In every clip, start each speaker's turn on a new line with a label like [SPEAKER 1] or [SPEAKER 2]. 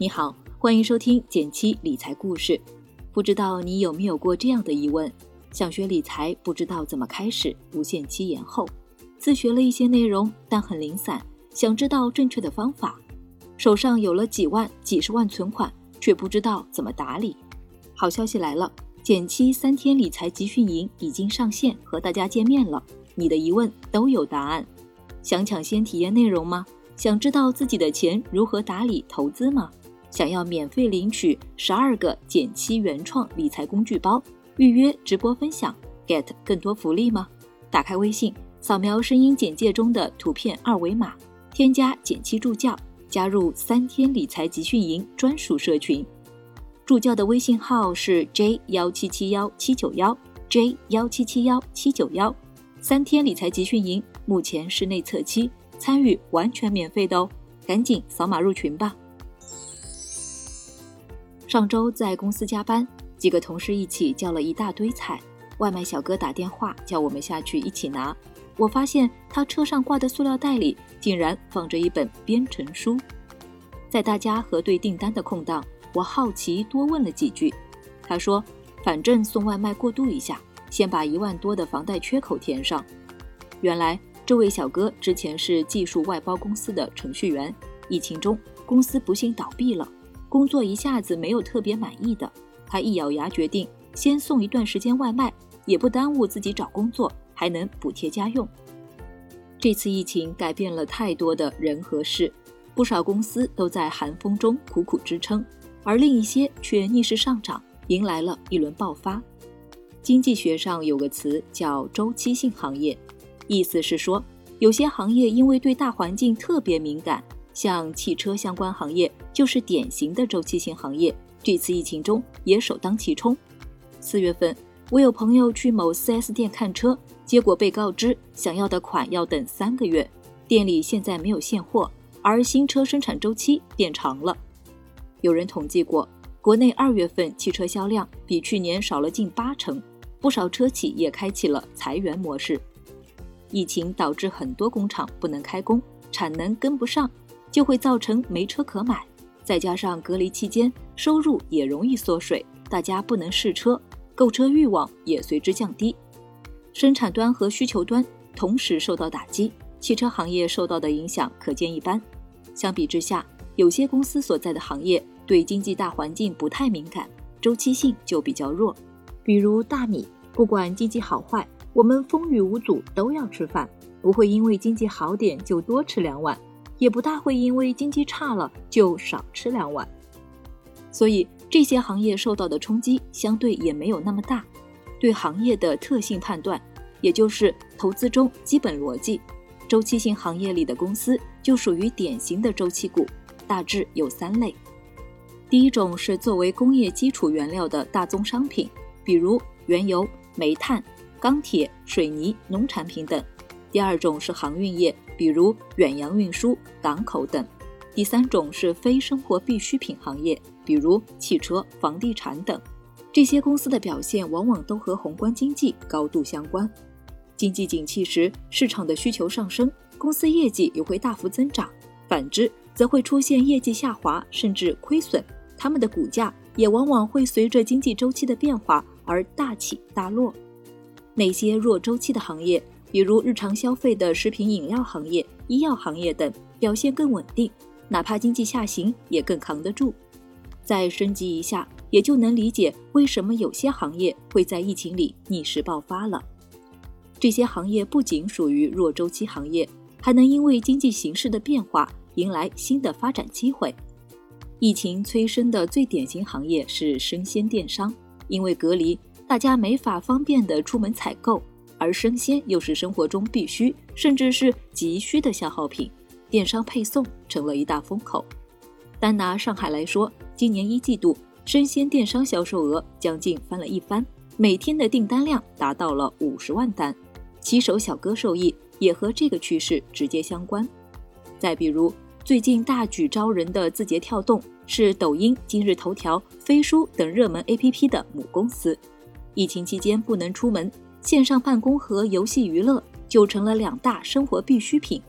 [SPEAKER 1] 你好，欢迎收听减七理财故事。不知道你有没有过这样的疑问：想学理财，不知道怎么开始，无限期延后；自学了一些内容，但很零散，想知道正确的方法；手上有了几万、几十万存款，却不知道怎么打理。好消息来了，减七三天理财集训营已经上线，和大家见面了。你的疑问都有答案。想抢先体验内容吗？想知道自己的钱如何打理投资吗？想要免费领取十二个减七原创理财工具包，预约直播分享，get 更多福利吗？打开微信，扫描声音简介中的图片二维码，添加减七助教，加入三天理财集训营专属社群。助教的微信号是 j 幺七七幺七九幺 j 幺七七幺七九幺。三天理财集训营目前是内测期，参与完全免费的哦，赶紧扫码入群吧。上周在公司加班，几个同事一起叫了一大堆菜，外卖小哥打电话叫我们下去一起拿。我发现他车上挂的塑料袋里竟然放着一本编程书。在大家核对订单的空档，我好奇多问了几句。他说：“反正送外卖过渡一下。”先把一万多的房贷缺口填上。原来这位小哥之前是技术外包公司的程序员，疫情中公司不幸倒闭了，工作一下子没有特别满意的，他一咬牙决定先送一段时间外卖，也不耽误自己找工作，还能补贴家用。这次疫情改变了太多的人和事，不少公司都在寒风中苦苦支撑，而另一些却逆势上涨，迎来了一轮爆发。经济学上有个词叫周期性行业，意思是说有些行业因为对大环境特别敏感，像汽车相关行业就是典型的周期性行业。这次疫情中也首当其冲。四月份，我有朋友去某 4S 店看车，结果被告知想要的款要等三个月，店里现在没有现货，而新车生产周期变长了。有人统计过，国内二月份汽车销量比去年少了近八成。不少车企也开启了裁员模式，疫情导致很多工厂不能开工，产能跟不上，就会造成没车可买。再加上隔离期间收入也容易缩水，大家不能试车，购车欲望也随之降低。生产端和需求端同时受到打击，汽车行业受到的影响可见一斑。相比之下，有些公司所在的行业对经济大环境不太敏感，周期性就比较弱。比如大米，不管经济好坏，我们风雨无阻都要吃饭，不会因为经济好点就多吃两碗，也不大会因为经济差了就少吃两碗。所以这些行业受到的冲击相对也没有那么大。对行业的特性判断，也就是投资中基本逻辑，周期性行业里的公司就属于典型的周期股，大致有三类。第一种是作为工业基础原料的大宗商品。比如原油、煤炭、钢铁、水泥、农产品等；第二种是航运业，比如远洋运输、港口等；第三种是非生活必需品行业，比如汽车、房地产等。这些公司的表现往往都和宏观经济高度相关。经济景气时，市场的需求上升，公司业绩也会大幅增长；反之，则会出现业绩下滑甚至亏损，他们的股价也往往会随着经济周期的变化。而大起大落，那些弱周期的行业，比如日常消费的食品饮料行业、医药行业等，表现更稳定，哪怕经济下行也更扛得住。再升级一下，也就能理解为什么有些行业会在疫情里逆势爆发了。这些行业不仅属于弱周期行业，还能因为经济形势的变化迎来新的发展机会。疫情催生的最典型行业是生鲜电商。因为隔离，大家没法方便的出门采购，而生鲜又是生活中必须甚至是急需的消耗品，电商配送成了一大风口。单拿上海来说，今年一季度生鲜电商销售额将近翻了一番，每天的订单量达到了五十万单，骑手小哥受益也和这个趋势直接相关。再比如，最近大举招人的字节跳动。是抖音、今日头条、飞书等热门 APP 的母公司。疫情期间不能出门，线上办公和游戏娱乐就成了两大生活必需品。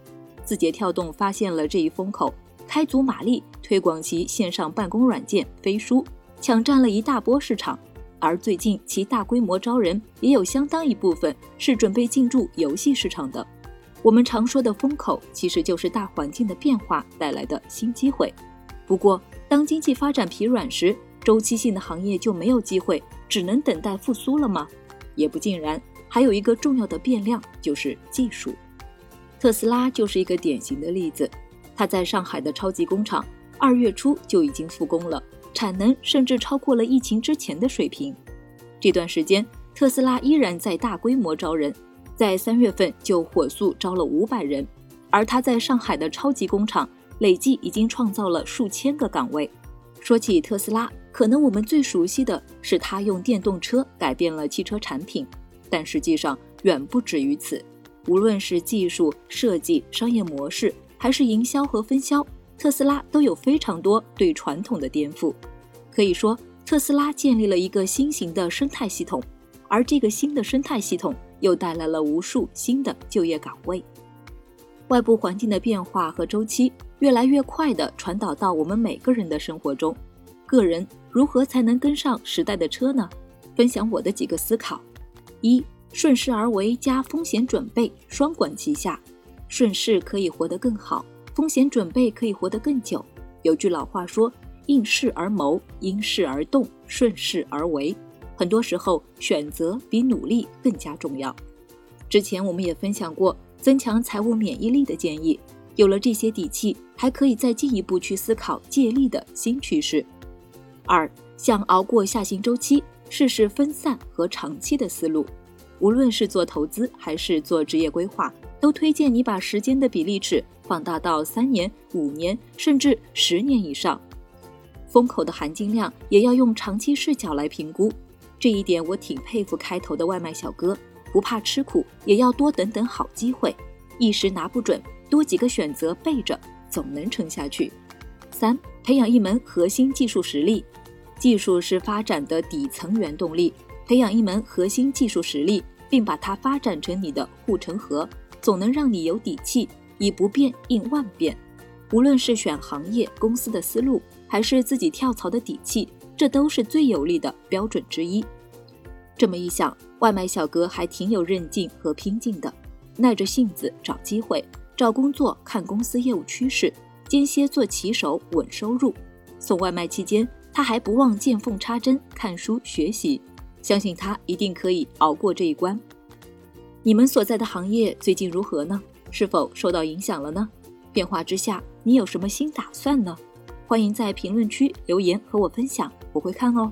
[SPEAKER 1] 字节跳动发现了这一风口，开足马力推广其线上办公软件飞书，抢占了一大波市场。而最近其大规模招人，也有相当一部分是准备进驻游戏市场的。我们常说的风口，其实就是大环境的变化带来的新机会。不过，当经济发展疲软时，周期性的行业就没有机会，只能等待复苏了吗？也不尽然，还有一个重要的变量就是技术。特斯拉就是一个典型的例子，它在上海的超级工厂二月初就已经复工了。产能甚至超过了疫情之前的水平。这段时间，特斯拉依然在大规模招人，在三月份就火速招了五百人，而他在上海的超级工厂累计已经创造了数千个岗位。说起特斯拉，可能我们最熟悉的是它用电动车改变了汽车产品，但实际上远不止于此。无论是技术设计、商业模式，还是营销和分销。特斯拉都有非常多对传统的颠覆，可以说特斯拉建立了一个新型的生态系统，而这个新的生态系统又带来了无数新的就业岗位。外部环境的变化和周期越来越快地传导到我们每个人的生活中，个人如何才能跟上时代的车呢？分享我的几个思考：一、顺势而为加风险准备双管齐下，顺势可以活得更好。风险准备可以活得更久。有句老话说：“应势而谋，因势而动，顺势而为。”很多时候，选择比努力更加重要。之前我们也分享过增强财务免疫力的建议。有了这些底气，还可以再进一步去思考借力的新趋势。二，想熬过下行周期，试试分散和长期的思路。无论是做投资还是做职业规划。都推荐你把时间的比例尺放大到三年、五年，甚至十年以上。风口的含金量也要用长期视角来评估。这一点我挺佩服开头的外卖小哥，不怕吃苦，也要多等等好机会。一时拿不准，多几个选择备着，总能撑下去。三、培养一门核心技术实力。技术是发展的底层原动力，培养一门核心技术实力，并把它发展成你的护城河。总能让你有底气，以不变应万变。无论是选行业、公司的思路，还是自己跳槽的底气，这都是最有利的标准之一。这么一想，外卖小哥还挺有韧劲和拼劲的，耐着性子找机会，找工作看公司业务趋势，间歇做骑手稳收入。送外卖期间，他还不忘见缝插针看书学习，相信他一定可以熬过这一关。你们所在的行业最近如何呢？是否受到影响了呢？变化之下，你有什么新打算呢？欢迎在评论区留言和我分享，我会看哦。